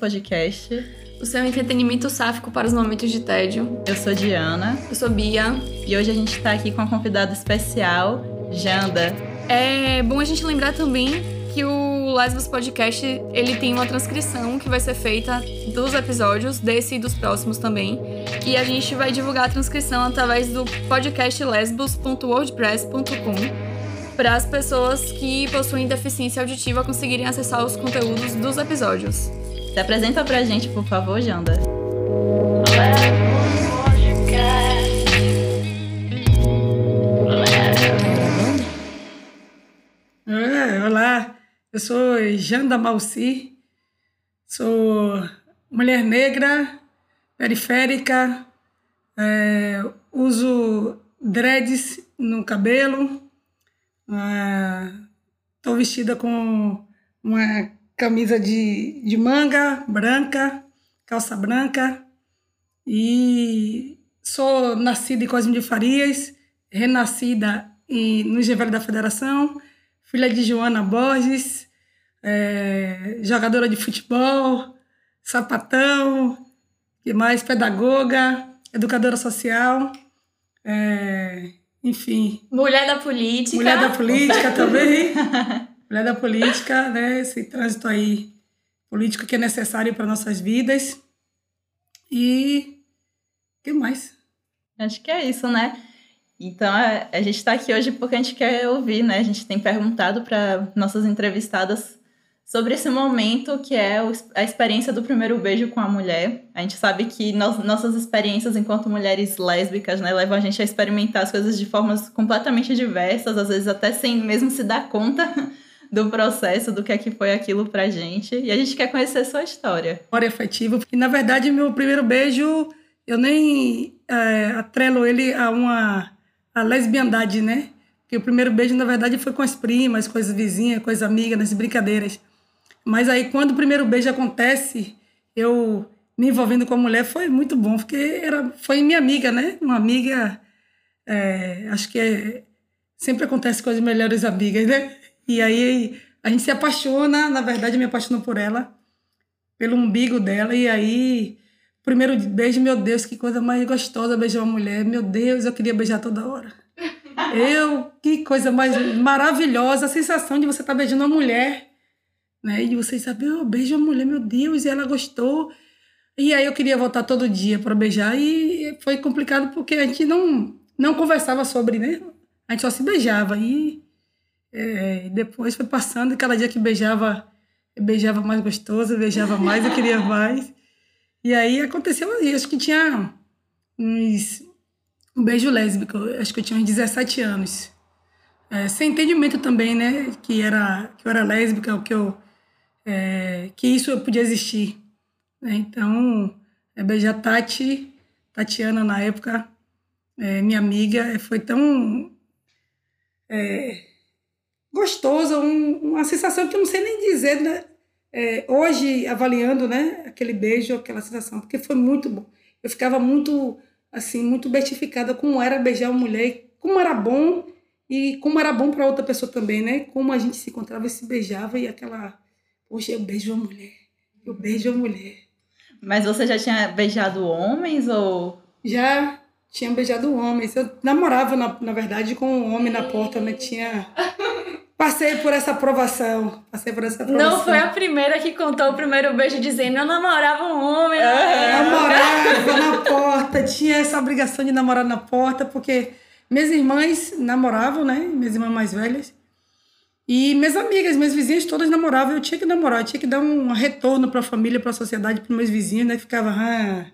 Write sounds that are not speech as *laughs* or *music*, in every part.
Podcast. O seu entretenimento sáfico para os momentos de tédio. Eu sou Diana. Eu sou Bia. E hoje a gente está aqui com uma convidada especial, Janda. É bom a gente lembrar também que o Lesbos Podcast ele tem uma transcrição que vai ser feita dos episódios, desse e dos próximos também. E a gente vai divulgar a transcrição através do podcast lesbos.wordpress.com para as pessoas que possuem deficiência auditiva conseguirem acessar os conteúdos dos episódios. Se apresenta pra gente, por favor, Janda. É, olá, eu sou Janda Malci, sou mulher negra, periférica, é, uso dreads no cabelo, Estou vestida com uma camisa de, de manga branca, calça branca. E sou nascida em Cosme de Farias, renascida em, no Gevelho da Federação, filha de Joana Borges, é, jogadora de futebol, sapatão, que mais pedagoga, educadora social. É, enfim. Mulher da política. Mulher da política também. *laughs* Mulher da política, né? Esse trânsito aí político que é necessário para nossas vidas. E o que mais? Acho que é isso, né? Então, a, gente está aqui hoje porque a gente quer ouvir, né? A gente tem perguntado para nossas entrevistadas sobre esse momento que é a experiência do primeiro beijo com a mulher. A gente sabe que nossas experiências enquanto mulheres lésbicas, né, levam a gente a experimentar as coisas de formas completamente diversas, às vezes até sem mesmo se dar conta *laughs* do processo, do que é que foi aquilo pra gente. E a gente quer conhecer sua história. História afetiva. E na verdade, meu primeiro beijo, eu nem é, atrelo ele a uma a lesbiandade, né? Porque o primeiro beijo, na verdade, foi com as primas, com as vizinhas, com as amigas, nas brincadeiras. Mas aí, quando o primeiro beijo acontece, eu me envolvendo com a mulher foi muito bom, porque era, foi minha amiga, né? Uma amiga, é, acho que é, sempre acontece com as melhores amigas, né? E aí a gente se apaixona, na verdade, me apaixonou por ela, pelo umbigo dela, e aí, primeiro beijo, meu Deus, que coisa mais gostosa beijar uma mulher, meu Deus, eu queria beijar toda hora. Eu, que coisa mais maravilhosa, a sensação de você estar tá beijando uma mulher né? E vocês sabem, eu beijo a mulher, meu Deus, e ela gostou. E aí eu queria voltar todo dia para beijar e foi complicado porque a gente não não conversava sobre, né? A gente só se beijava e é, depois foi passando cada dia que beijava, beijava mais gostoso, beijava mais, eu queria mais. E aí aconteceu aí, acho que tinha uns um beijo lésbico, acho que eu tinha uns 17 anos. É, sem entendimento também, né? Que, era, que eu era lésbica, que eu é, que isso podia existir. Né? Então, é, beijar Tati, Tatiana na época, é, minha amiga, foi tão é, gostoso, um, uma sensação que eu não sei nem dizer, né? É, hoje, avaliando né, aquele beijo, aquela sensação, porque foi muito bom. Eu ficava muito, assim, muito bestificada como era beijar uma mulher, como era bom e como era bom para outra pessoa também, né? Como a gente se encontrava e se beijava e aquela Hoje eu beijo uma mulher. Eu beijo uma mulher. Mas você já tinha beijado homens ou. Já tinha beijado homens. Eu namorava, na, na verdade, com um homem na porta, mas tinha. *laughs* Passei por essa aprovação. Passei por essa aprovação. Não foi a primeira que contou o primeiro beijo dizendo eu namorava um homem. É, namorava na porta. Tinha essa obrigação de namorar na porta, porque minhas irmãs namoravam, né? Minhas irmãs mais velhas. E minhas amigas, minhas vizinhas todas namoravam, eu tinha que namorar, eu tinha que dar um retorno para a família, para a sociedade, para meus vizinhos, né? Ficava, ah,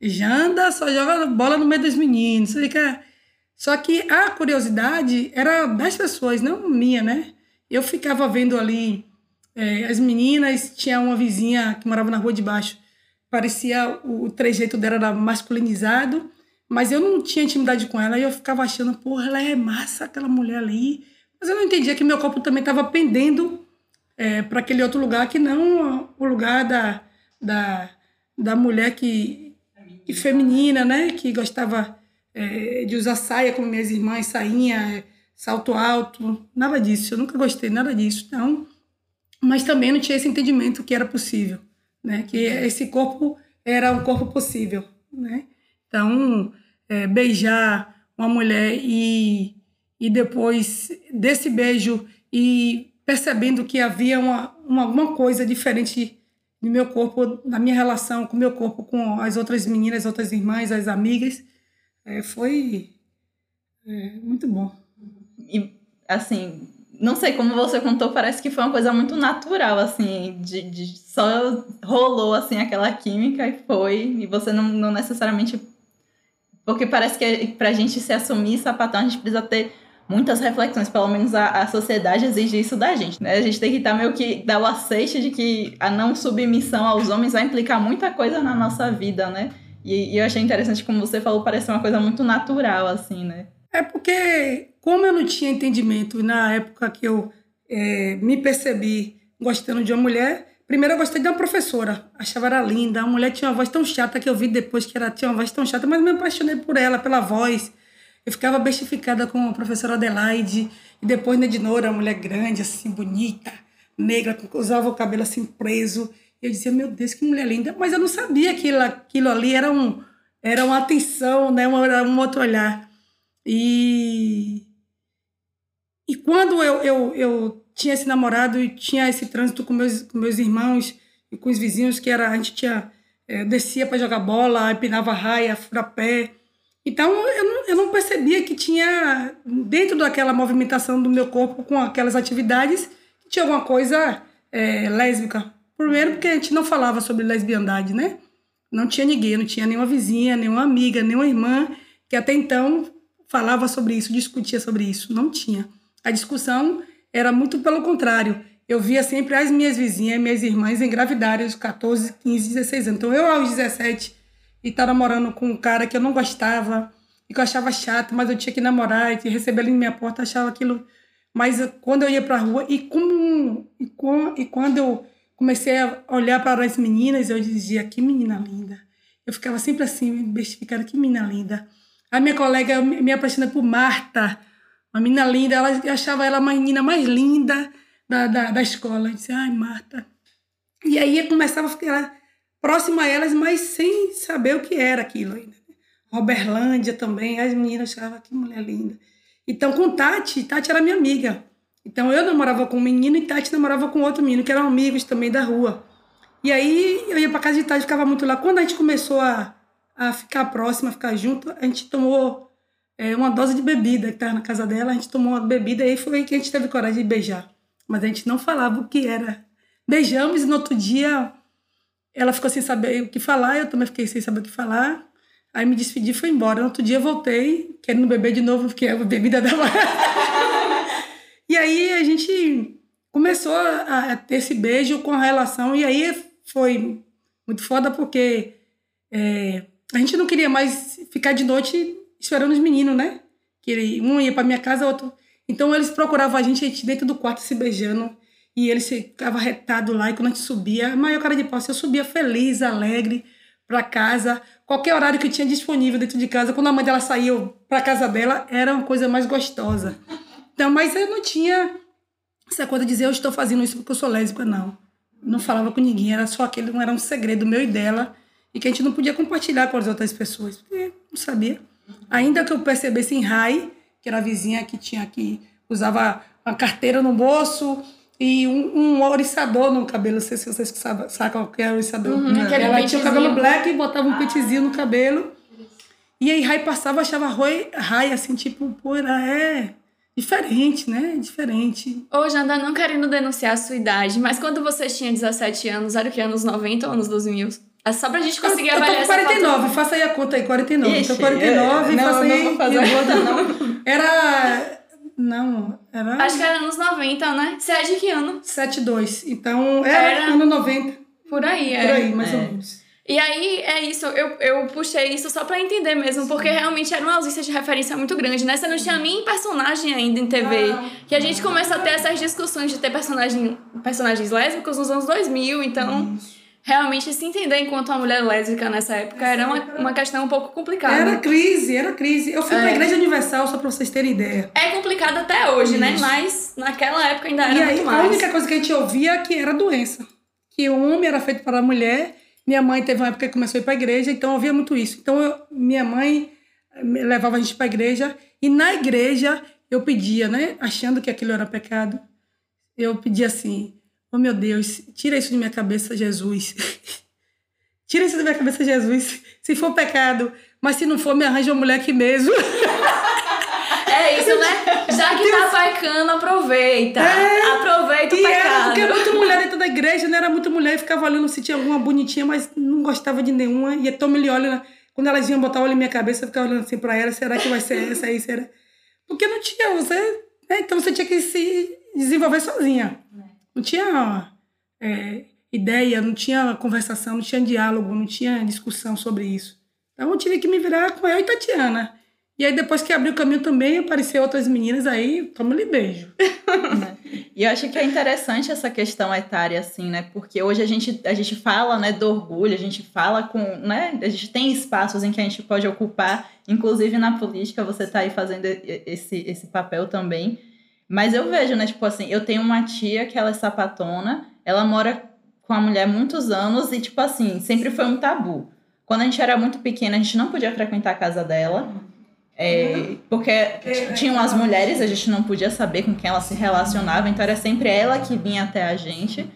Janda só joga bola no meio dos meninos. Fica... Só que a curiosidade era das pessoas, não minha, né? Eu ficava vendo ali é, as meninas, tinha uma vizinha que morava na rua de baixo, parecia o, o trejeito dela era masculinizado, mas eu não tinha intimidade com ela e eu ficava achando, porra, ela é massa, aquela mulher ali mas eu não entendia que meu corpo também estava pendendo é, para aquele outro lugar que não o lugar da, da, da mulher que, que feminina, né? Que gostava é, de usar saia como minhas irmãs, sainha, salto alto, nada disso. Eu nunca gostei nada disso. Então, mas também não tinha esse entendimento que era possível, né? Que esse corpo era um corpo possível, né? Então, é, beijar uma mulher e, e depois desse beijo e percebendo que havia uma, uma, alguma coisa diferente no meu corpo, na minha relação com o meu corpo, com as outras meninas, as outras irmãs, as amigas, é, foi é, muito bom. E, assim, não sei como você contou, parece que foi uma coisa muito natural, assim, de, de só rolou, assim, aquela química e foi, e você não, não necessariamente... Porque parece que pra gente se assumir sapatão, a gente precisa ter muitas reflexões, pelo menos a, a sociedade exige isso da gente, né? A gente tem que estar meio que dar o aceite de que a não submissão aos homens vai implicar muita coisa na nossa vida, né? E, e eu achei interessante como você falou, parece uma coisa muito natural, assim, né? É porque, como eu não tinha entendimento na época que eu é, me percebi gostando de uma mulher, primeiro eu gostei de uma professora, achava ela linda, a mulher tinha uma voz tão chata que eu vi depois que ela tinha uma voz tão chata, mas me apaixonei por ela, pela voz, eu ficava bestificada com a professora Adelaide, e depois Nedinora, uma mulher grande, assim, bonita, negra, usava o cabelo assim preso. Eu dizia, meu Deus, que mulher linda. Mas eu não sabia que aquilo, ali era, um, era uma atenção, né? um, um outro olhar. E, e quando eu, eu, eu tinha esse namorado e tinha esse trânsito com meus, com meus irmãos e com os vizinhos, que era, a gente tinha, é, descia para jogar bola, empinava raia, furapé, então eu não, eu não percebia que tinha, dentro daquela movimentação do meu corpo com aquelas atividades, tinha alguma coisa é, lésbica. Primeiro porque a gente não falava sobre lesbiandade, né? Não tinha ninguém, não tinha nenhuma vizinha, nenhuma amiga, nenhuma irmã que até então falava sobre isso, discutia sobre isso. Não tinha. A discussão era muito pelo contrário. Eu via sempre as minhas vizinhas, minhas irmãs engravidarem aos 14, 15, 16 anos. Então eu aos 17 e estar namorando com um cara que eu não gostava e que eu achava chato, mas eu tinha que namorar e receber ele em minha porta, achava aquilo. Mas quando eu ia para a rua e, como, e, com, e quando eu comecei a olhar para as meninas, eu dizia: que menina linda. Eu ficava sempre assim, bestificando: que menina linda. A minha colega me apaixonou por Marta, uma menina linda, ela, eu achava ela a menina mais linda da, da, da escola. Eu disse: ai, Marta. E aí eu começava a ficar próximo a elas, mas sem saber o que era aquilo ainda. Né? Roberlândia também, as meninas achavam que mulher linda. Então, com Tati, Tati era minha amiga. Então, eu namorava com um menino e Tati namorava com outro menino, que eram amigos também da rua. E aí, eu ia para casa de Tati, ficava muito lá. Quando a gente começou a, a ficar próxima, a ficar junto, a gente tomou é, uma dose de bebida que estava na casa dela. A gente tomou uma bebida e aí foi que a gente teve coragem de beijar. Mas a gente não falava o que era. Beijamos e no outro dia ela ficou sem saber o que falar, eu também fiquei sem saber o que falar. Aí me despedi e fui embora. No outro dia voltei, querendo beber de novo, porque a bebida dava. *laughs* e aí a gente começou a ter esse beijo com relação, e aí foi muito foda, porque é, a gente não queria mais ficar de noite esperando os meninos, né? Que um ia para minha casa, outro. Então eles procuravam a gente, a gente dentro do quarto se beijando. E ele ficava retado lá, e quando a gente subia, a maior cara de pau, eu subia feliz, alegre, para casa. Qualquer horário que tinha disponível dentro de casa, quando a mãe dela saiu para casa dela, era uma coisa mais gostosa. Então, mas eu não tinha essa coisa de dizer eu estou fazendo isso porque eu sou lésbica, não. Não falava com ninguém, era só aquele, não era um segredo meu e dela, e que a gente não podia compartilhar com as outras pessoas, porque não sabia. Ainda que eu percebesse em Rai, que era a vizinha que tinha que usava uma carteira no bolso, e um, um oriçador no cabelo. Não sei se vocês sabem, sacam o que é oriçador. Uhum, Ela tinha o cabelo black e botava um ah. no cabelo. E aí Rai passava, achava Rai, Rai assim, tipo, pô, ela é diferente, né? Diferente. Ô, Janda, não querendo denunciar a sua idade, mas quando você tinha 17 anos, era o que? Anos 90 ou anos 2000? É só pra gente conseguir eu, avaliar eu tô com 49, faça aí a conta aí, 49. Ixi, então 49, não, faça aí. Não vou fazer a conta, não. Era não, era. Acho que era anos 90, né? Você é de que ano? 72. Então, era, era... ano 90. Por aí, é. Por aí, mais é. ou menos. E aí, é isso, eu, eu puxei isso só pra entender mesmo, porque realmente era uma ausência de referência muito grande, né? Você não tinha nem personagem ainda em TV. Ah, que a gente começa a ter essas discussões de ter personagem, personagens lésbicos nos anos 2000, então. Isso. realmente se entender enquanto uma mulher lésbica nessa época era uma, uma questão um pouco complicada. Era crise, era crise. Eu fui É. pra Igreja Universal, só pra vocês terem ideia. É complicado até hoje, né? Isso. Mas naquela época ainda era E aí, muito a mais. única coisa que a gente ouvia é que era doença. Que o homem era feito para a mulher. Minha mãe teve uma época que começou a ir para a igreja, então eu ouvia muito isso. Então, eu- minha mãe levava a gente para a igreja. E na igreja, eu pedia, né? Achando que aquilo era pecado. Eu pedia assim, oh meu Deus, tira isso de minha cabeça, Jesus. *laughs* tira isso da minha cabeça, Jesus. Se for pecado, mas se não for, me arranja uma mulher aqui mesmo. *laughs* É isso, né? Já que tá pecando, aproveita. Aproveita o E era pecado. porque era muita mulher dentro da igreja, né? Era muita mulher e ficava olhando se tinha alguma bonitinha, mas não gostava de nenhuma. E então me olha, quando elas iam botar olho em minha cabeça, eu ficava olhando assim pra ela, será que vai ser essa aí? Será? Porque não tinha, você. né? Então você tinha que se desenvolver sozinha. Não tinha é, ideia, não tinha conversação, não tinha diálogo, não tinha discussão sobre isso. Então eu tive que me virar com eu e Tatiana. E aí depois que abriu o caminho também, apareceu outras meninas aí, toma-lhe beijo. *laughs* E eu acho que é interessante essa questão etária, assim, né? Porque hoje a gente, a gente fala, né, do orgulho, a gente fala com, né? A gente tem espaços em que a gente pode ocupar, inclusive na política, você tá aí fazendo esse, esse papel também. Mas eu vejo, né, tipo assim, eu tenho uma tia que ela é sapatona, ela mora com a mulher muitos anos e, tipo assim, sempre foi um tabu. Quando a gente era muito pequena, a gente não podia frequentar a casa dela. É, porque t- tinham as mulheres, a gente não podia saber com quem ela se relacionava, então era sempre ela que vinha até a gente.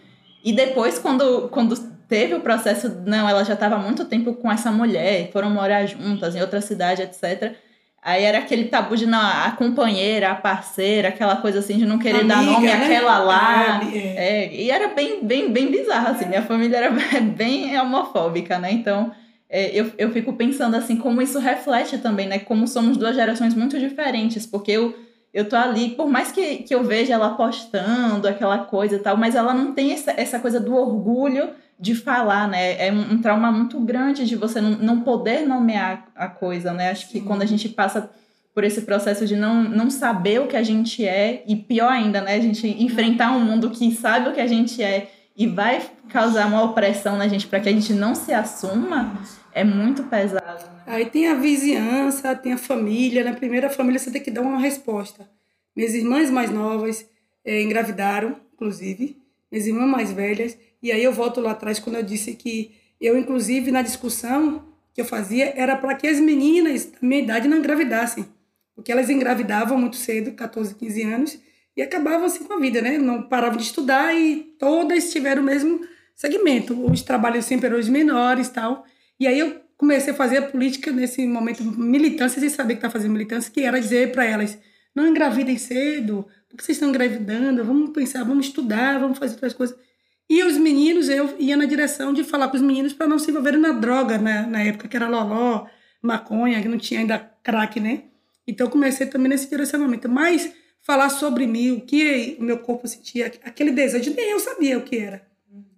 E depois, quando, quando teve o processo, não, ela já estava há muito tempo com essa mulher, foram morar juntas em outra cidade, etc. Aí era aquele tabu de não, a companheira, a parceira, aquela coisa assim de não querer dar Amiga, nome né? àquela lá. É, é. É, e era bem, bem, bem bizarro, assim. Minha família era *laughs* bem homofóbica, né? Então, é, eu, eu fico pensando, assim, como isso reflete também, né? Como somos duas gerações muito diferentes. Porque eu, eu tô ali, por mais que, que eu veja ela postando aquela coisa e tal, mas ela não tem essa, essa coisa do orgulho de falar, né? É um, um trauma muito grande de você não, não poder nomear a coisa, né? Acho que quando a gente passa por esse processo de não, não saber o que a gente é, e pior ainda, né? A gente enfrentar um mundo que sabe o que a gente é e vai causar uma opressão na gente para que a gente não se assuma, é muito pesado. Né? Aí tem a vizinhança, tem a família. Na primeira família você tem que dar uma resposta. Minhas irmãs mais novas eh, engravidaram, inclusive. Minhas irmãs mais velhas. E aí eu volto lá atrás quando eu disse que eu, inclusive, na discussão que eu fazia, era para que as meninas da minha idade não engravidassem. Porque elas engravidavam muito cedo, 14, 15 anos, e acabavam assim com a vida, né? Não paravam de estudar e todas tiveram o mesmo segmento. Os trabalhos sempre eram os menores tal. E aí eu comecei a fazer a política nesse momento militância, sem saber que tá fazendo militância, que era dizer para elas: não engravidem cedo, porque vocês estão engravidando, vamos pensar, vamos estudar, vamos fazer outras coisas. E os meninos, eu ia na direção de falar com os meninos para não se envolverem na droga, na, na época que era loló, maconha, que não tinha ainda crack, né? Então comecei também nesse direcionamento. Mas falar sobre mim, o que o meu corpo sentia, aquele desejo, nem eu sabia o que era.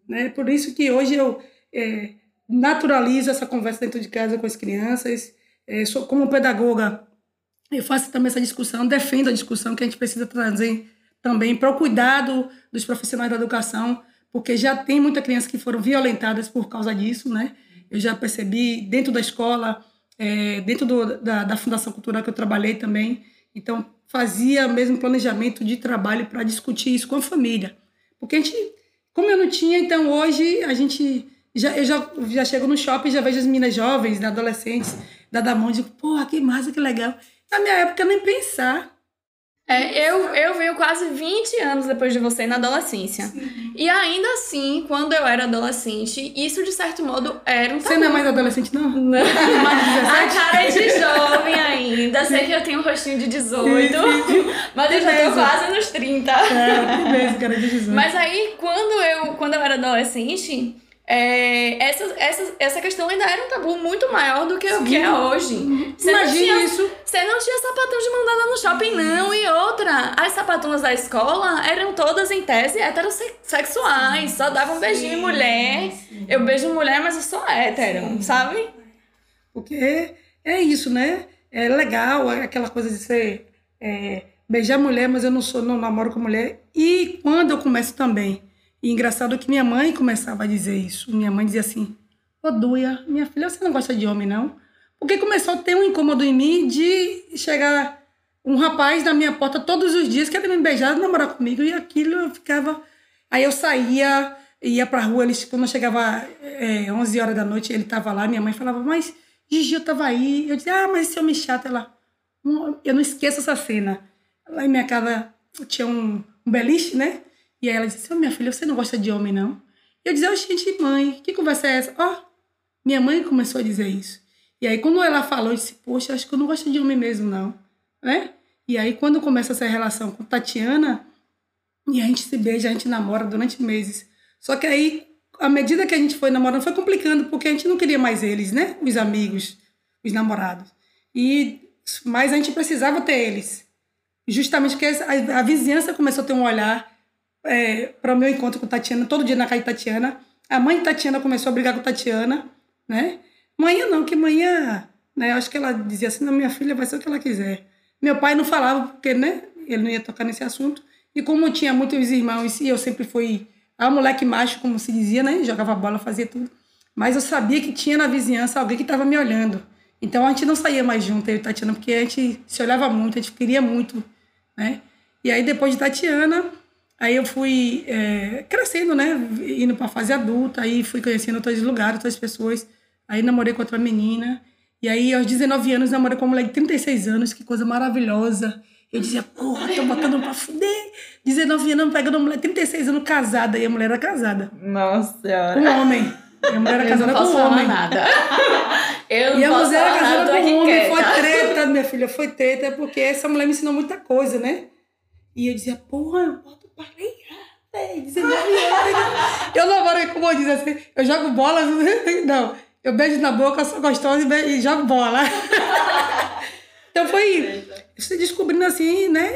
Né? Por isso que hoje eu é, naturalizo essa conversa dentro de casa com as crianças. É, sou, como pedagoga, eu faço também essa discussão, defendo a discussão que a gente precisa trazer também para o cuidado dos profissionais da educação, porque já tem muita criança que foram violentadas por causa disso, né? Eu já percebi dentro da escola, é, dentro do, da, da Fundação Cultural que eu trabalhei também, então fazia mesmo planejamento de trabalho para discutir isso com a família, porque a gente, como eu não tinha, então hoje a gente já, eu já, já chego no shopping, já vejo as meninas jovens, adolescentes, da Damon, digo, porra, que massa, que legal. Na minha época, nem pensar. É, eu, eu venho quase 20 anos depois de você na adolescência. E ainda assim, quando eu era adolescente, isso de certo modo era um Você não é mais adolescente, não? Não. Mais A 17? cara é de jovem ainda. Sei que eu tenho um rostinho de 18, mas eu já tô quase nos 30. É, mesmo, cara, de 18. Mas aí, quando eu, quando eu era adolescente, é, essa, essa, essa questão ainda era um tabu muito maior do que o que é hoje. Você não, Imagina tinha, isso. você não tinha sapatão de mandada no shopping, não. E outra, as sapatonas da escola eram todas, em tese, heterossexuais. Só davam um beijinho em mulher. Eu beijo mulher, mas eu sou hétero, sabe? Porque é isso, né? É legal aquela coisa de ser é, beijar mulher, mas eu não sou, não namoro com mulher. E quando eu começo também, E engraçado que minha mãe começava a dizer isso. Minha mãe dizia assim: Ô Duia, minha filha, você não gosta de homem, não? Porque começou a ter um incômodo em mim de chegar um rapaz na minha porta todos os dias, querendo me beijar, namorar comigo, e aquilo eu ficava. Aí eu saía, ia pra rua, eles, quando eu chegava é, 11 horas da noite, ele tava lá, minha mãe falava, mas Gigi, eu tava aí. Eu dizia, ah, mas esse homem chato, ela. Eu não esqueço essa cena. Lá em minha casa tinha um, um beliche, né? E aí ela disse, oh, minha filha, você não gosta de homem, não? Eu dizia, oh, gente, mãe, que conversa é essa? Ó, oh, minha mãe começou a dizer isso. E aí, quando ela falou, eu disse, poxa, acho que eu não gosto de homem mesmo, não. Né? E aí, quando começa essa relação com Tatiana, e a gente se beija, a gente namora durante meses. Só que aí, à medida que a gente foi namorando, foi complicando, porque a gente não queria mais eles, né? Os amigos, os namorados. E, mas a gente precisava ter eles. Justamente porque a vizinhança começou a ter um olhar é, para o meu encontro com Tatiana, todo dia na casa de Tatiana. A mãe de Tatiana começou a brigar com Tatiana, né? Manhã não, que manhã, né? Acho que ela dizia assim, não, minha filha vai ser o que ela quiser. Meu pai não falava, porque, né, ele não ia tocar nesse assunto. E como tinha muitos irmãos, e eu sempre fui a moleque macho, como se dizia, né? Jogava bola, fazia tudo. Mas eu sabia que tinha na vizinhança alguém que estava me olhando. Então a gente não saía mais junto, eu e Tatiana, porque a gente se olhava muito, a gente queria muito, né? E aí depois de Tatiana, aí eu fui é, crescendo, né? Indo para a fase adulta, aí fui conhecendo outros lugares, outras pessoas. Aí namorei com outra menina. E aí, aos 19 anos, namorei com uma mulher de 36 anos, que coisa maravilhosa. Eu dizia, porra, tô botando pra fuder. 19 anos, pegando uma mulher de 36 anos casada. E a mulher era casada. Nossa senhora. Com um homem. E a mulher era casada *laughs* com um homem. nada. Eu e a mulher era casada com um homem. Foi treta, minha filha, foi treta, porque essa mulher me ensinou muita coisa, né? E eu dizia, porra, eu boto pra lenhar, 19 anos. Eu namoro, como eu dizia assim, eu jogo bola. *laughs* Não. Eu beijo na boca, sou gostosa e, e jogo bola. *laughs* então foi se descobrindo assim, né?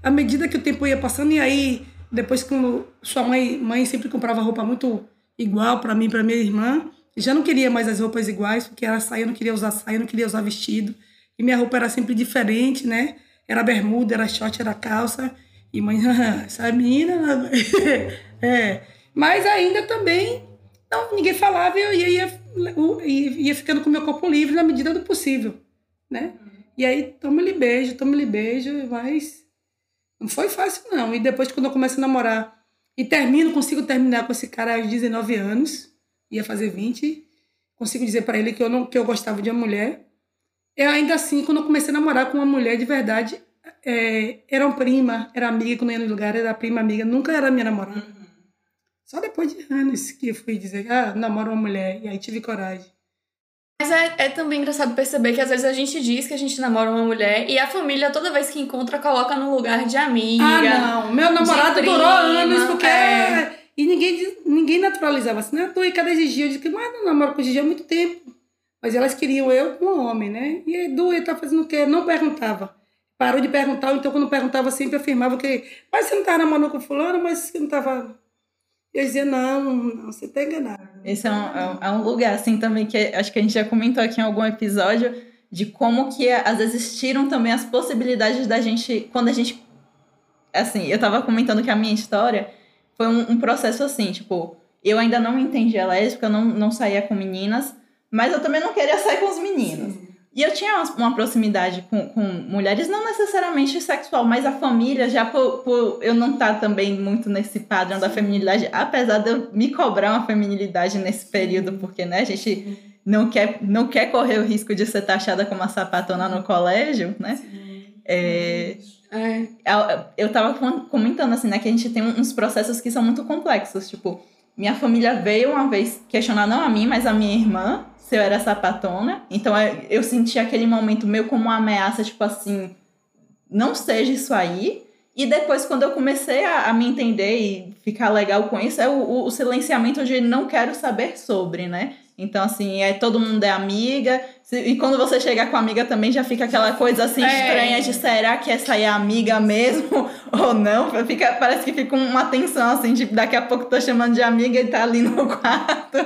À medida que o tempo ia passando, e aí, depois que sua mãe, mãe sempre comprava roupa muito igual para mim, para minha irmã, já não queria mais as roupas iguais, porque ela saia, eu não queria usar saia, eu não queria usar vestido. E minha roupa era sempre diferente, né? Era bermuda, era short, era calça. E mãe, *laughs* essa menina. *laughs* é. Mas ainda também, não, ninguém falava e eu ia e ia ficando com o meu corpo livre na medida do possível, né? E aí, toma-lhe beijo, toma-lhe beijo, mas não foi fácil, não. E depois, quando eu começo a namorar e termino, consigo terminar com esse cara aos 19 anos, ia fazer 20, consigo dizer para ele que eu, não, que eu gostava de uma mulher. Eu ainda assim, quando eu comecei a namorar com uma mulher de verdade, é, era uma prima, era amiga, quando ia no lugar, era prima, amiga, nunca era minha namorada. Só depois de anos que eu fui dizer, ah, namoro uma mulher, e aí tive coragem. Mas é, é, também engraçado perceber que às vezes a gente diz que a gente namora uma mulher e a família, toda vez que encontra, coloca no lugar de amiga. Ah, não. Meu namorado prima, durou anos porque. É... E ninguém, ninguém naturalizava assim, né? Tu e cada Gigi, eu disse, mas não namoro com Gigi há muito tempo. Mas elas queriam eu com um homem, né? E Edu, ele tá fazendo o quê? Não perguntava. Parou de perguntar, então quando perguntava sempre afirmava que. Mas você não tava namorando com fulano, mas você não tava eu dizia, não, não, você está enganado. Esse é um, é, é um lugar, assim, também, que acho que a gente já comentou aqui em algum episódio, de como que às vezes existiram também as possibilidades da gente, quando a gente, assim, eu estava comentando que a minha história foi um, um, processo assim, tipo, eu ainda não me entendia lésbica, eu não, não saía com meninas, mas eu também não queria sair com os meninos. Sim. E eu tinha uma, proximidade com, com mulheres, não necessariamente sexual, mas a família, já por, por eu não estar tá também muito nesse padrão da feminilidade, apesar de eu me cobrar uma feminilidade nesse período, porque né, a gente não quer, não quer correr o risco de ser taxada como uma sapatona no colégio, né? É, é. Eu tava comentando assim, né, que a gente tem uns processos que são muito complexos, tipo, minha família veio uma vez questionar não a mim, mas a minha irmã, se eu era sapatona. Então é, eu senti aquele momento meio como uma ameaça, tipo assim, não seja isso aí. E depois, quando eu comecei a, a me entender e ficar legal com isso, é o, o, silenciamento de não quero saber sobre, né? Então, assim, é todo mundo é amiga. E quando você chega com a amiga também já fica aquela coisa assim é. estranha de será que essa é amiga mesmo *laughs* ou não? Fica, parece que fica uma tensão, assim, tipo, daqui a pouco tô chamando de amiga e tá ali no quarto.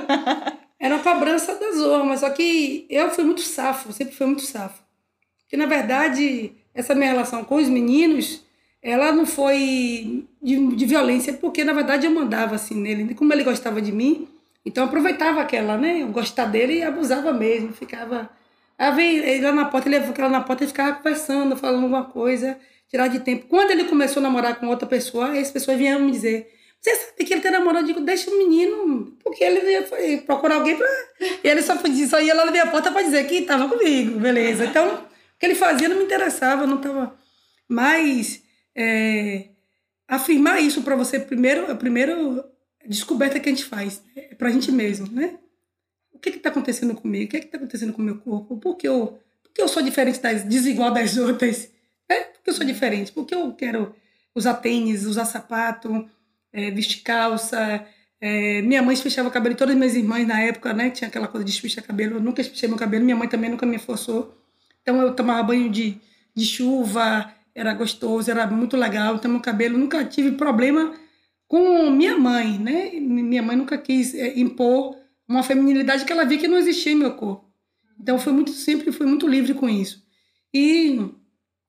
*laughs* Era uma cobrança da zorra, só que eu fui muito safo, sempre fui muito safo. Porque, na verdade, essa minha relação com os meninos ela não foi de, de violência, porque na verdade eu mandava assim nele, como ele gostava de mim, então aproveitava aquela, né? Eu gostar dele e abusava mesmo, ficava. Aí vem ele lá na porta, ele ficava na porta e ficava conversando, falando alguma coisa, tirar de tempo. Quando ele começou a namorar com outra pessoa, as pessoas vinham me dizer: Você sabe que ele tem namorado? Eu digo: Deixa o menino, porque ele ia procurar alguém pra. E ele só, só ia lá na minha porta para dizer que estava comigo, beleza. Então, o que ele fazia não me interessava, não estava. Mas. É... afirmar isso para você primeiro, a primeira descoberta que a gente faz, é para a gente mesmo, né? O que está acontecendo comigo? O que está acontecendo com o meu corpo? Por que eu, por que eu sou diferente das desigual das *laughs* outras? É, por que eu sou diferente? Por que eu quero usar tênis, usar sapato, é, vestir calça? É, minha mãe fechava o cabelo, todas as minhas irmãs na época, né? Tinha aquela coisa de espichar cabelo. Eu nunca espichei meu cabelo, minha mãe também nunca me forçou. Então eu tomava banho de, de chuva, era gostoso, era muito legal. Então meu cabelo, nunca tive problema com minha mãe, né? Minha mãe nunca quis é, impor uma feminilidade que ela via que não existia em meu corpo. Então foi muito sempre fui muito livre com isso. E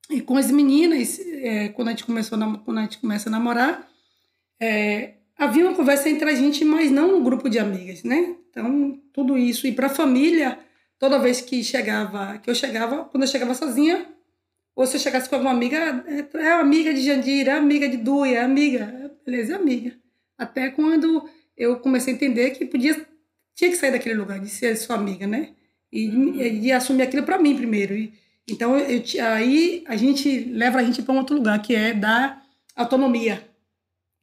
e com as meninas, é, quando, a gente começou quando a gente começa a namorar, é, havia uma conversa entre a gente, mas não um grupo de amigas, né? Então, tudo isso. E para a família, toda vez que chegava, que eu chegava, quando eu chegava sozinha, ou se eu chegasse com alguma amiga, é, é amiga de Jandira, é amiga de Duia, é amiga, beleza, é amiga. Até quando eu comecei a entender que podia, tinha que sair daquele lugar, de ser sua amiga, né? E, e, e assumir aquilo para mim primeiro. E, então, eu, aí a gente leva a gente para um outro lugar, que é dar autonomia,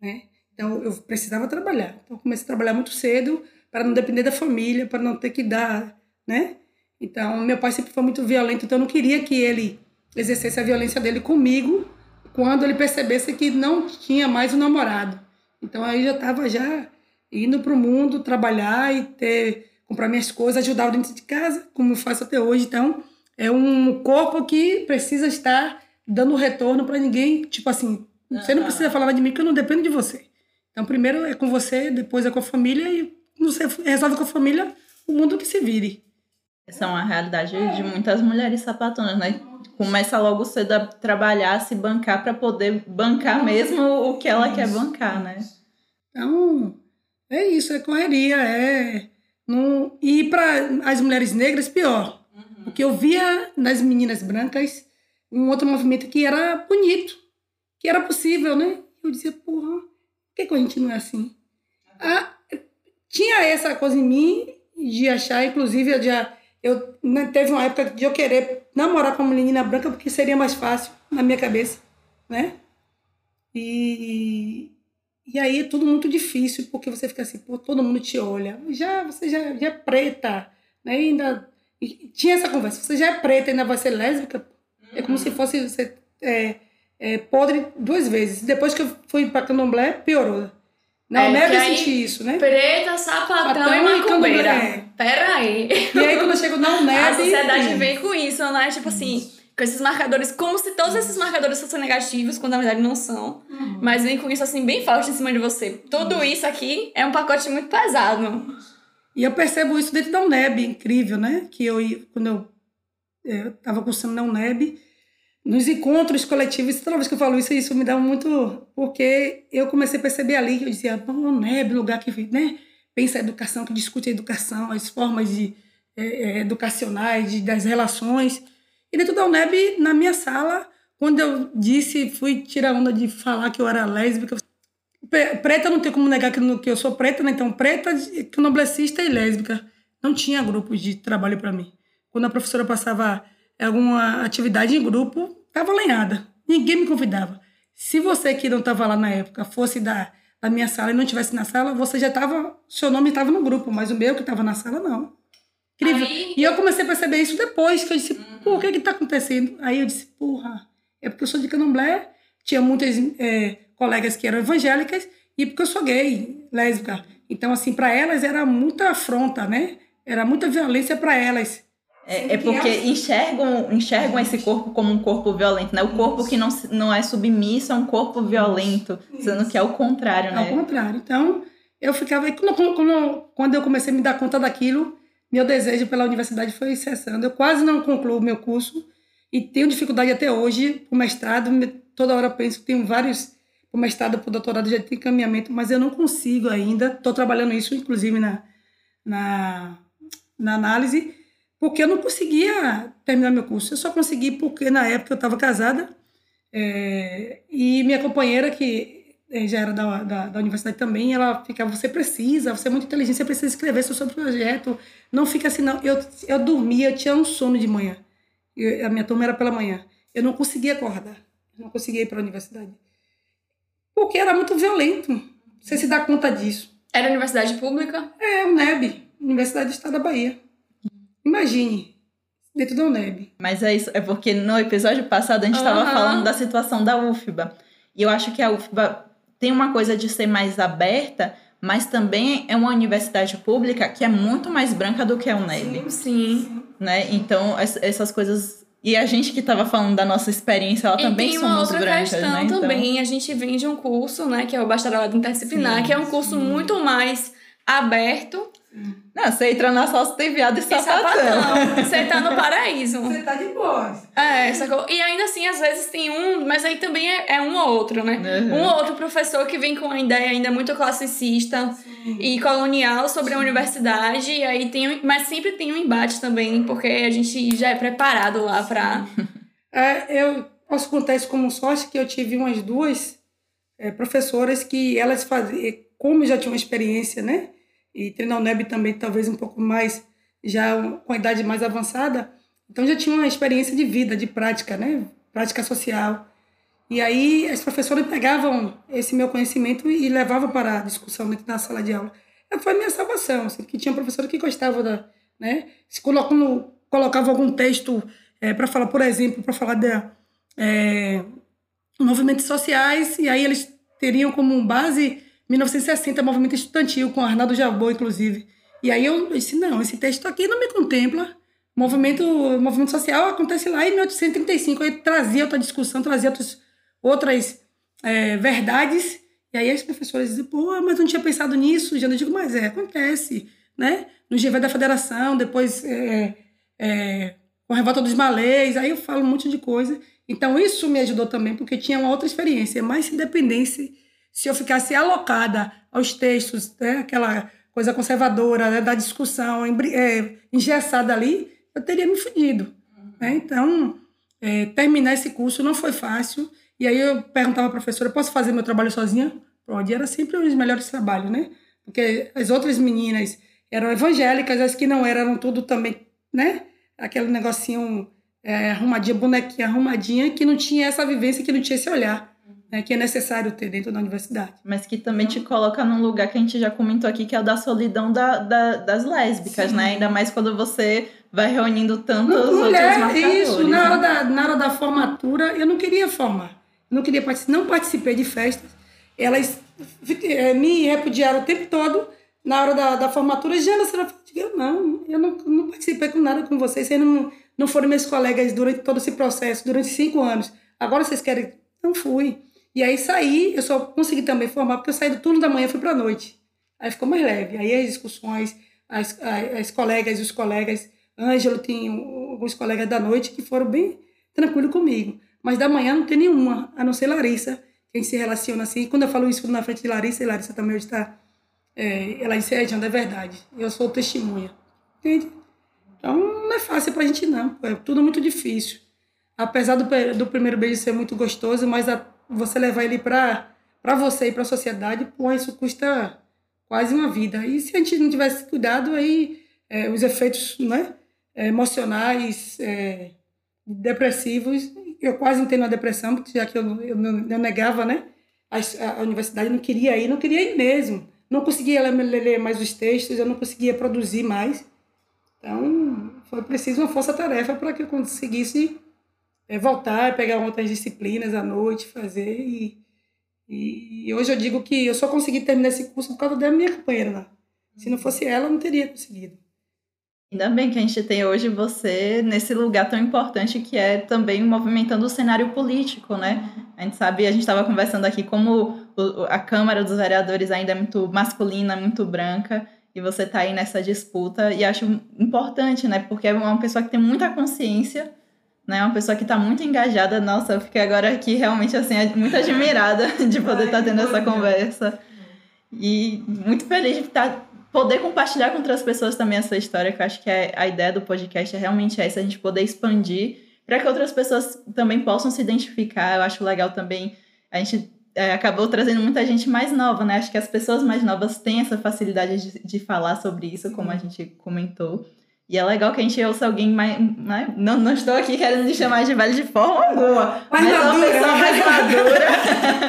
né? Então, eu precisava trabalhar. Então, comecei a trabalhar muito cedo para não depender da família, para não ter que dar, né? Então, meu pai sempre foi muito violento, então eu não queria que ele exercesse a violência dele comigo quando ele percebesse que não tinha mais um namorado. Então, aí já estava já indo para o mundo trabalhar e ter comprar minhas coisas, ajudar dentro de casa, como eu faço até hoje. Então, é um corpo que precisa estar dando retorno para ninguém. Tipo assim, você não precisa falar de mim que eu não dependo de você. Então, primeiro é com você, depois é com a família e você resolve com a família o mundo que se vire. Essa é uma realidade de muitas mulheres sapatonas, né? Começa logo cedo a trabalhar, se bancar para poder bancar mesmo o que ela quer bancar, né? Então, é isso, é correria, é. Não... E para as mulheres negras, pior porque eu via nas meninas brancas um outro movimento que era bonito, que era possível, né? Eu dizia, porra, por que, que a gente não é assim? Ah, tinha essa coisa em mim de achar, inclusive, eu já, eu né, teve uma época de eu querer namorar com uma menina branca porque seria mais fácil na minha cabeça, né? E, e aí é tudo muito difícil porque você fica assim, pô, todo mundo te olha, já você já, já é preta, né? ainda e tinha essa conversa. Você já é preta e ainda vai ser lésbica? É como se fosse você é, é, podre duas vezes. Depois que eu fui pra candomblé, piorou. Na é, UNEB eu senti isso, né? Preta, sapatão e macumbeira. É. Pera aí. E aí quando eu chego na *laughs* UNEB... A sociedade vem com isso, né? Tipo assim, com esses marcadores, como se todos esses marcadores fossem negativos, quando na verdade não são. Uhum. Mas vem com isso assim, bem forte em cima de você. Tudo uhum. isso aqui é um pacote muito pesado. E eu percebo isso dentro da UNEB, incrível, né? Que eu, quando eu estava cursando na UNEB, nos encontros coletivos, toda vez que eu falo isso, isso me dá muito. Porque eu comecei a perceber ali, que eu dizia, UNEB, lugar que né, pensa a educação, que discute a educação, as formas de, é, é, educacionais, de, das relações. E dentro da UNEB, na minha sala, quando eu disse, fui tirar onda de falar que eu era lésbica, Preta não tem como negar que, eu sou preta, né? Então, preta, candomblessista e lésbica. Não tinha grupos de trabalho para mim. Quando a professora passava alguma atividade em grupo, estava lenhada. Ninguém me convidava. Se você que não estava lá na época fosse da, da minha sala e não estivesse na sala, você já estava. Seu nome estava no grupo, mas o meu que estava na sala, não. Incrível. Aí... E eu comecei a perceber isso depois, que eu disse, uhum. por que que tá acontecendo? Aí eu disse, porra, é porque eu sou de candomblé, tinha muitas é, colegas que eram evangélicas e porque eu sou gay, lésbica. Então, assim, para elas era muita afronta, né? Era muita violência para elas. É, é, porque enxergam, enxergam esse corpo como um corpo violento, né? O corpo que não, não é submisso é um corpo violento, sendo que é o contrário, né? É o contrário. Então, eu ficava... Quando, quando, quando eu comecei a me dar conta daquilo, meu desejo pela universidade foi cessando. Eu quase não concluo o meu curso e tenho dificuldade até hoje, o mestrado, toda hora penso, tenho vários, o mestrado, para o doutorado já tem encaminhamento, mas eu não consigo ainda, estou trabalhando isso, inclusive, na, na, na análise, porque eu não conseguia terminar meu curso. Eu só consegui porque, na época, eu estava casada, é, e minha companheira, que eh, já era da, da, da, universidade também, ela ficava, você precisa, você é muito inteligente, você precisa escrever seu sobre projeto, não fica assim, não. Eu, eu dormia, eu tinha um sono de manhã, eu, a minha turma era pela manhã, eu não conseguia acordar, não conseguia ir para a universidade, porque era muito violento, você se dá conta disso. Era universidade pública? É, o NEB, Universidade do Estado da Bahia. Imagine, dentro da UNEB. Mas é isso, é porque no episódio passado a gente estava uhum. falando da situação da UFBA. E eu acho que a UFBA tem uma coisa de ser mais aberta, mas também é uma universidade pública que é muito mais branca do que a UNEB. Sim, sim. Né? Então, essas coisas e a gente que estava falando da nossa experiência, ela e também tem uma outra brancas, questão né? Então... também, a gente vem de um curso, né, que é o bacharelado interdisciplinar, sim, que é um curso sim. muito mais aberto não, você entra na salsa, tem viado e, e sapatão. Você tá no paraíso. Você tá de boa. É, sacou? E ainda assim, às vezes tem um, mas aí também é, é um ou outro, né? Uhum. Um ou outro professor que vem com uma ideia ainda muito classicista Sim. e colonial sobre Sim. a universidade. E aí tem, mas sempre tem um embate também, porque a gente já é preparado lá pra. É, eu posso contar isso como sorte que eu tive umas duas é, professoras que elas faziam, como já tinham experiência, né? E treinar o NEB também talvez um pouco mais, já com a idade mais avançada, então já tinha uma experiência de vida, de prática, né? Prática social. E aí as professoras pegavam esse meu conhecimento e levavam para a discussão dentro da sala de aula. Foi a minha salvação, assim, porque tinha professora que gostava da, né? Se colocando, colocava algum texto é, para falar, por exemplo, para falar de é, movimentos sociais, e aí eles teriam como base 1960, movimento estudantil, com Arnaldo Jabô, inclusive. E aí eu disse, não, esse texto aqui não me contempla. Movimento, movimento social acontece lá em 1835. Aí trazia outra discussão, trazia outras, outras é, verdades. E aí as professoras diziam, pô, mas não tinha pensado nisso. Já não digo, mas é, acontece. Né? No GV da Federação, depois é, é, com a Revolta dos Malês. Aí eu falo um monte de coisa. Então isso me ajudou também, porque tinha uma outra experiência, mais dependesse se eu ficasse alocada aos textos, né, aquela coisa conservadora né, da discussão, é, engessada ali, eu teria me fudido. Né? Então, é, terminar esse curso não foi fácil. E aí eu perguntava à professora, posso fazer meu trabalho sozinha? Pode, era sempre os melhores trabalhos, né? Porque as outras meninas eram evangélicas, as que não eram, eram tudo também, né? Aquele negocinho é, arrumadinha, bonequinha arrumadinha, que não tinha essa vivência, que não tinha esse olhar né, que é necessário ter dentro da universidade. Mas que também te coloca num lugar que a gente já comentou aqui, que é o da solidão da, da das lésbicas, Sim. né? Ainda mais quando você vai reunindo tantos outros marcadores. Isso, na hora, né? da, na hora da formatura, eu não queria formar. Não queria não participei de festas. Elas eh, me repudiaram o tempo todo. Na hora da, da formatura, já você eu não, eu não, não participei com nada com vocês. Vocês não, não foram meus colegas durante todo esse processo, durante cinco anos. Agora vocês querem. Não fui. E aí saí, eu só consegui também formar porque eu saí do turno da manhã fui para a noite. Aí ficou mais leve. Aí as discussões, as, as colegas e os colegas, Ângelo tem alguns colegas da noite que foram bem tranquilos comigo. Mas da manhã não tem nenhuma, a não ser Larissa, quem se relaciona assim. E quando eu falo isso na frente de Larissa, e Larissa também está, é, ela ensejando, é verdade. Eu sou testemunha. Entende? Então não é fácil para a gente não, é tudo muito difícil. Apesar do, do primeiro beijo ser muito gostoso, mas a você levar ele para você e para a sociedade, pô, isso custa quase uma vida. E se a gente não tivesse cuidado, aí é, os efeitos né, emocionais, é, depressivos, eu quase entrei na depressão, já que eu, eu, eu negava né, a, a, universidade, não queria ir, não queria ir mesmo. Não conseguia ler mais os textos, eu não conseguia produzir mais. Então, foi preciso uma força-tarefa para que eu conseguisse é voltar, pegar outras disciplinas à noite, fazer. E, e, hoje eu digo que eu só consegui terminar esse curso por causa da minha companheira lá. Se não fosse ela, eu não teria conseguido. Ainda bem que a gente tem hoje você nesse lugar tão importante que é também movimentando o cenário político, né? A gente sabe, a gente estava conversando aqui como a Câmara dos Vereadores ainda é muito masculina, muito branca, e você está aí nessa disputa, e acho importante, né? Porque é uma pessoa que tem muita consciência né? Uma pessoa que está muito engajada. Nossa, eu fiquei agora aqui realmente assim, muito *laughs* admirada de poder estar tá tendo essa conversa. E muito feliz de estar, tá, poder compartilhar com outras pessoas também essa história, que eu acho que é, a ideia do podcast é realmente essa, a gente poder expandir para que outras pessoas também possam se identificar. Eu acho legal também, a gente é, acabou trazendo muita gente mais nova, né? Acho que as pessoas mais novas têm essa facilidade de, de falar sobre isso, como a gente comentou. E é legal que a gente ouça alguém mais. mais não, não estou aqui querendo me chamar de velho de forma alguma, mas, mas é uma pessoa mais madura.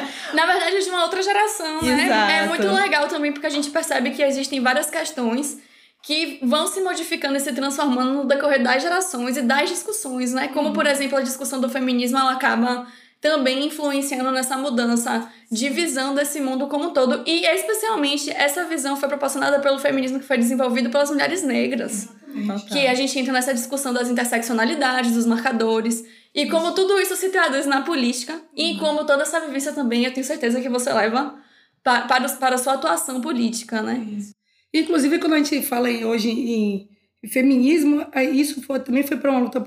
*laughs* Na verdade, é de uma outra geração, né? Exato. É muito legal também porque a gente percebe que existem várias questões que vão se modificando e se transformando no decorrer das gerações e das discussões, né? Como, por exemplo, a discussão do feminismo, ela acaba também influenciando nessa mudança de visão desse mundo como um todo. E especialmente essa visão foi proporcionada pelo feminismo que foi desenvolvido pelas mulheres negras. Que a gente entra nessa discussão das interseccionalidades, dos marcadores, e como tudo isso se traduz na política, e como toda essa vivência também, eu tenho certeza que você leva para, para, para a sua atuação política, né? Isso. Inclusive, quando a gente fala hoje em feminismo, isso foi, também foi para uma luta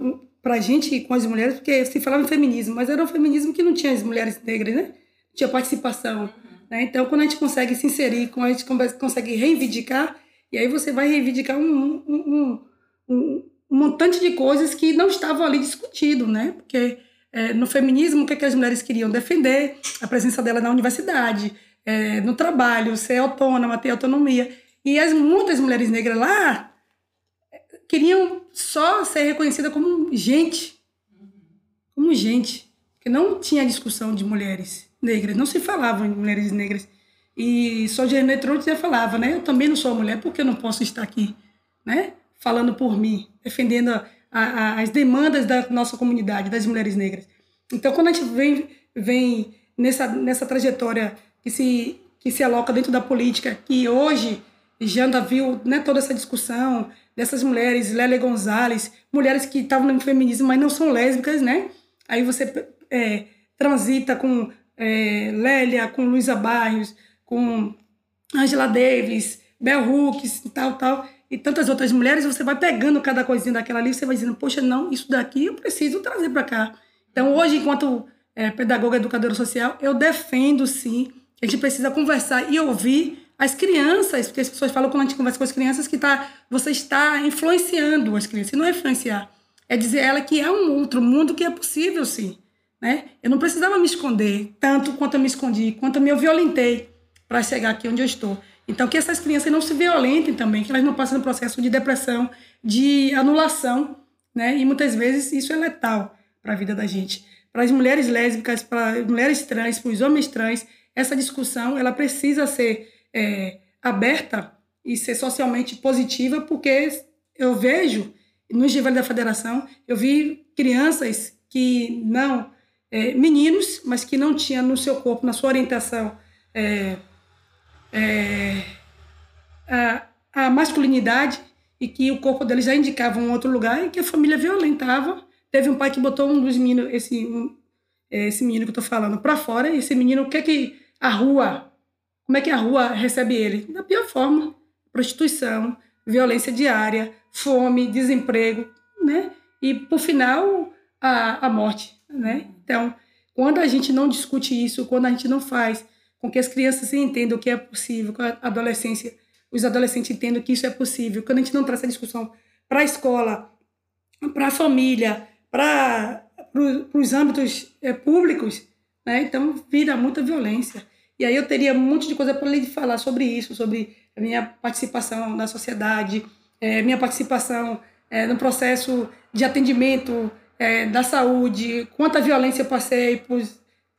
para a gente com as mulheres, porque se falava em feminismo, mas era um feminismo que não tinha as mulheres negras, né? Não tinha participação. Né? Então, quando a gente consegue se inserir, quando a gente consegue reivindicar, e aí você vai reivindicar um, um, um, um montante de coisas que não estavam ali discutido, né? Porque é, no feminismo, o que, é que as mulheres queriam? Defender a presença dela na universidade, é, no trabalho, ser autônoma, ter autonomia. E as, muitas mulheres negras lá queriam só ser reconhecida como gente. Como gente. Porque não tinha discussão de mulheres negras, não se falava em mulheres negras. E só Sojourner Truth já falava, né? Eu também não sou mulher, porque eu não posso estar aqui, né? Falando por mim, defendendo a, a, as demandas da nossa comunidade, das mulheres negras. Então, quando a gente vem, vem nessa, nessa trajetória que se, que se aloca dentro da política, que hoje Janda viu né, toda essa discussão dessas mulheres, Lélia Gonzalez, mulheres que estavam no feminismo, mas não são lésbicas, né? Aí você é, transita com é, Lélia, com Luísa Barrios, com Angela Davis, Bell Hooks tal, tal, e tantas outras mulheres, você vai pegando cada coisinha daquela ali, você vai dizendo, poxa, não, isso daqui eu preciso trazer para cá. Então, hoje, enquanto é, pedagoga educadora social, eu defendo, sim, que a gente precisa conversar e ouvir as crianças, porque as pessoas falam quando a gente conversa com as crianças que tá, você está influenciando as crianças. E não é influenciar, é dizer a ela que é um outro mundo que é possível sim. Né? Eu não precisava me esconder tanto quanto eu me escondi, quanto eu me violentei para chegar aqui onde eu estou. Então, que essas crianças não se violentem também, que elas não passem no processo de depressão, de anulação, né? E muitas vezes isso é letal para a vida da gente. Para as mulheres lésbicas, para mulheres trans, para os homens trans, essa discussão ela precisa ser é, aberta e ser socialmente positiva, porque eu vejo, no nível da federação, eu vi crianças que não, é, meninos, mas que não tinham no seu corpo, na sua orientação, é, é, a, a masculinidade e que o corpo deles já indicava um outro lugar e que a família violentava. Teve um pai que botou um dos meninos, esse, um, esse menino que eu tô falando, para fora, e esse menino, o que é que a rua como é que a rua recebe ele? Da pior forma: prostituição, violência diária, fome, desemprego, né? E, por final, a, a morte, né? Então, quando a gente não discute isso, quando a gente não faz com que as crianças entendam que é possível, com a adolescência, os adolescentes entendam que isso é possível, quando a gente não traz essa discussão para a escola, para a família, para os âmbitos é, públicos, né? então vira muita violência. E aí eu teria um monte de coisa para lhe falar sobre isso, sobre a minha participação na sociedade, é, minha participação é, no processo de atendimento é, da saúde, quanta violência eu passei por,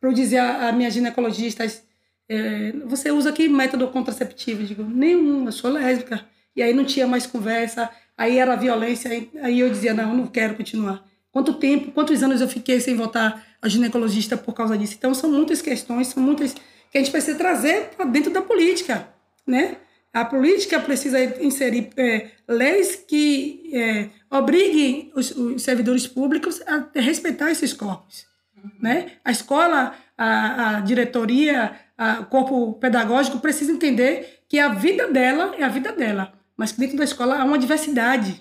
por dizer a, a minhas ginecologistas, é, você usa que método contraceptivo? Eu digo, nenhum, eu sou lésbica. E aí não tinha mais conversa, aí era violência, aí eu dizia, não, não quero continuar. Quanto tempo, quantos anos eu fiquei sem voltar a ginecologista por causa disso? Então são muitas questões, são muitas que a gente precisa trazer para dentro da política, né? A política precisa inserir é, leis que é, obriguem os, os, servidores públicos a respeitar esses corpos. Uhum. Né? A escola, a, a diretoria, a, o corpo pedagógico precisa entender que a vida dela é a vida dela, mas que dentro da escola há uma diversidade,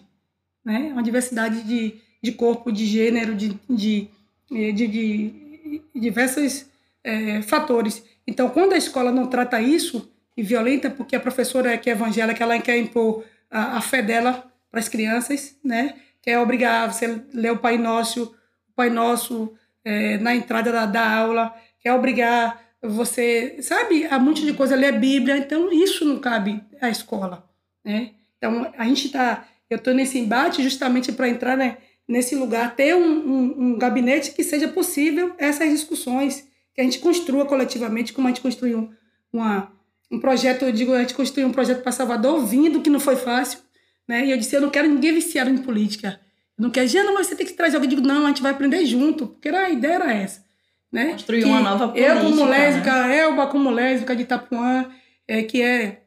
né? uma diversidade de, de corpo, de gênero, de, de, de, de, de diversos é, fatores. Então, quando a escola não trata isso, e violenta, porque a professora que é evangélica, ela quer impor a, a fé dela para as crianças, né? Quer obrigar você ler o Pai Nosso, o Pai Nosso é, na entrada da, da aula, quer obrigar você, sabe, há um monte de coisa, ler a Bíblia, então isso não cabe à escola, né? Então, a gente está, eu estou nesse embate justamente para entrar né, nesse lugar, ter um, um, um gabinete que seja possível essas discussões, que a gente construa coletivamente, como a gente construiu uma, um projeto, eu digo, a gente construiu um projeto para Salvador, ouvindo que não foi fácil, né? E eu disse, eu não quero ninguém viciado em política. Eu não quero, Gina, mas você tem que trazer alguém. Eu digo, não, a gente vai aprender junto, porque a ideia era essa. Né? Construir que uma nova política. Eu como lésbica, né? Elba como lésbica de Itapuã, é, que é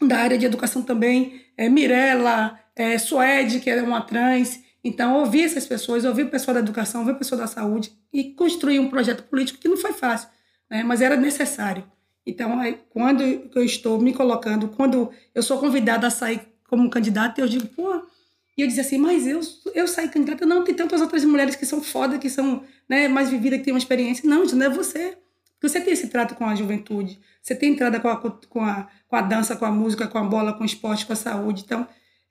da área de educação também, é, Mirella, é, Suede, que é uma trans, então, ouvir essas pessoas, ouvir o pessoal da educação, ouvir o pessoal da saúde e construir um projeto político que não foi fácil, né? mas era necessário. Então, quando eu estou me colocando, quando eu sou convidada a sair como candidata, eu digo, pô, e eu dizia assim, mas eu, eu saí candidata, não, tem tantas outras mulheres que são foda, que são né, mais vividas, que têm uma experiência. Não, não é você. Porque você tem esse trato com a juventude, você tem entrada com a, com a, com a dança, com a música, com a bola, com o esporte, com a saúde. Então,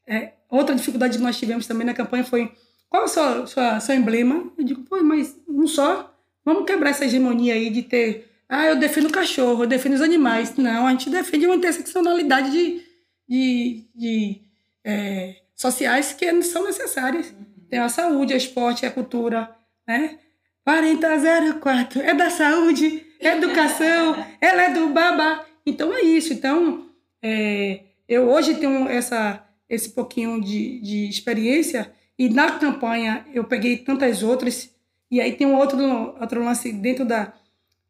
é, outra dificuldade que nós tivemos também na campanha foi qual é o seu, seu, seu emblema? Eu digo, pô, mas um só? Vamos quebrar essa hegemonia aí de ter, ah, eu defendo o cachorro, eu defendo os animais. Não, a gente defende uma interseccionalidade de, de, de é, sociais que são necessárias. Tem a saúde, o esporte, a cultura, né? 4004 é da saúde, é educação, *laughs* ela é do babá. Então é isso. Então, é, eu hoje tenho essa esse pouquinho de, de experiência. E na campanha eu peguei tantas outras. E aí tem um outro, outro lance dentro da.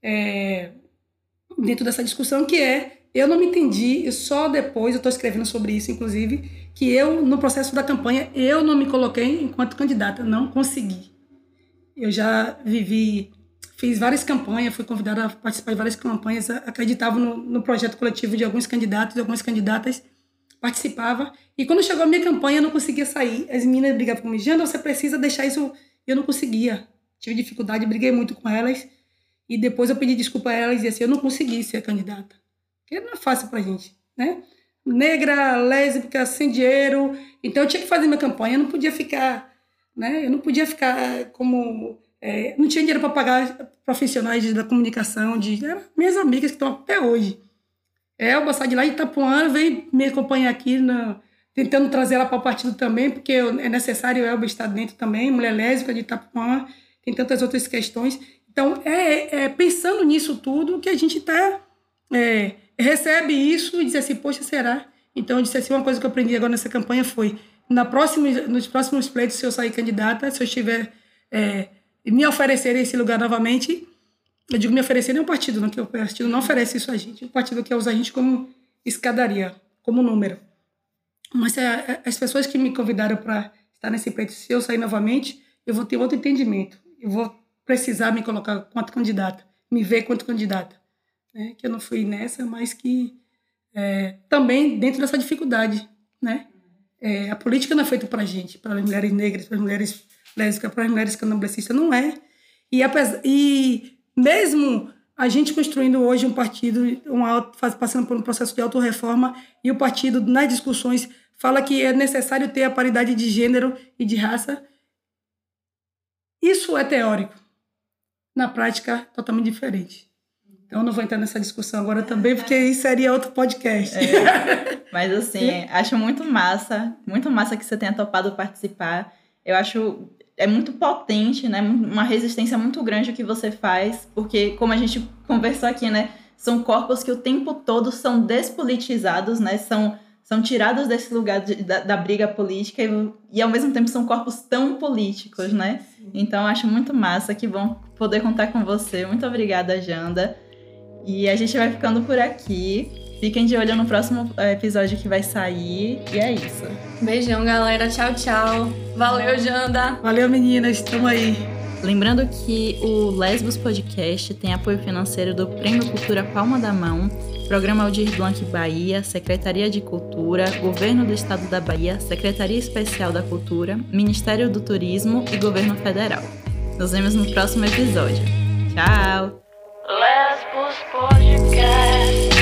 É, dentro dessa discussão que é eu não me entendi, e só depois eu estou escrevendo sobre isso, inclusive, que eu, no processo da campanha, eu não me coloquei enquanto candidata, não consegui. Eu já vivi, fiz várias campanhas, fui convidada a participar de várias campanhas, acreditava no, no projeto coletivo de alguns candidatos e algumas candidatas, participava. E quando chegou a minha campanha, eu não conseguia sair. As meninas brigavam comigo, Jana, você precisa deixar isso. Eu não conseguia. Tive dificuldade, briguei muito com elas. E depois eu pedi desculpa a elas e disse assim, eu não consegui ser candidata. Porque não é fácil pra gente, né? Negra, lésbica, sem dinheiro. Então eu tinha que fazer minha campanha, eu não podia ficar, né? Eu não podia ficar como... É, não tinha dinheiro para pagar profissionais da comunicação, de eram minhas amigas que estão até hoje. Elba sai de lá de Itapuã, vem me acompanhar aqui, na, tentando trazer ela para o partido também, porque é necessário Elba estar dentro também, mulher lésbica de Itapuã, tem tantas outras questões. Então, é, é pensando nisso tudo que a gente tá, é, recebe isso e diz assim, poxa, será? Então, eu disse assim, uma coisa que eu aprendi agora nessa campanha foi, na próxima, nos próximos pleitos, se eu sair candidata, se eu estiver, é, me oferecer esse lugar novamente, eu digo me oferecer nem o partido, não, que o partido não oferece isso a gente. O partido quer usar a gente como escadaria, como número. Mas é, é, as pessoas que me convidaram para estar nesse pleito, se eu sair novamente, eu vou ter outro entendimento. Eu vou precisar me colocar quanto candidata, me ver quanto candidata. Né? Que eu não fui nessa, mas que é, também dentro dessa dificuldade. Né? É, a política não é feita para gente, para mulheres negras, para mulheres lésbicas, para mulheres candomblecistas, não é. E, apesar, e mesmo a gente construindo hoje um partido, uma, passando por um processo de autorreforma, e o partido, nas discussões, fala que é necessário ter a paridade de gênero e de raça. Isso é teórico. Na prática, totalmente diferente. Então, eu não vou entrar nessa discussão agora também, porque isso seria outro podcast. É, mas, assim, *laughs* acho muito massa, muito massa que você tenha topado participar. Eu acho é muito potente, né? Uma resistência muito grande o que você faz, porque como a gente conversou aqui, né? São corpos que o tempo todo são despolitizados, né? São, são tirados desse lugar de, da, da, briga política e, e, ao mesmo tempo são corpos tão políticos, né? Então acho muito massa, que bom poder contar com você. Muito obrigada, Janda. E a gente vai ficando por aqui. Fiquem de olho no próximo eh, episódio que vai sair. E é isso. Beijão, galera. Tchau, tchau. Valeu, Janda. Valeu, meninas. Tamo aí. Lembrando que o Lesbos Podcast tem apoio financeiro do Prêmio Cultura Palma da Mão, Programa Aldir Blanc Bahia, Secretaria de Cultura, Governo do Estado da Bahia, Secretaria Especial da Cultura, Ministério do Turismo e Governo Federal. Nos vemos no próximo episódio. Tchau! Lesbos Podcast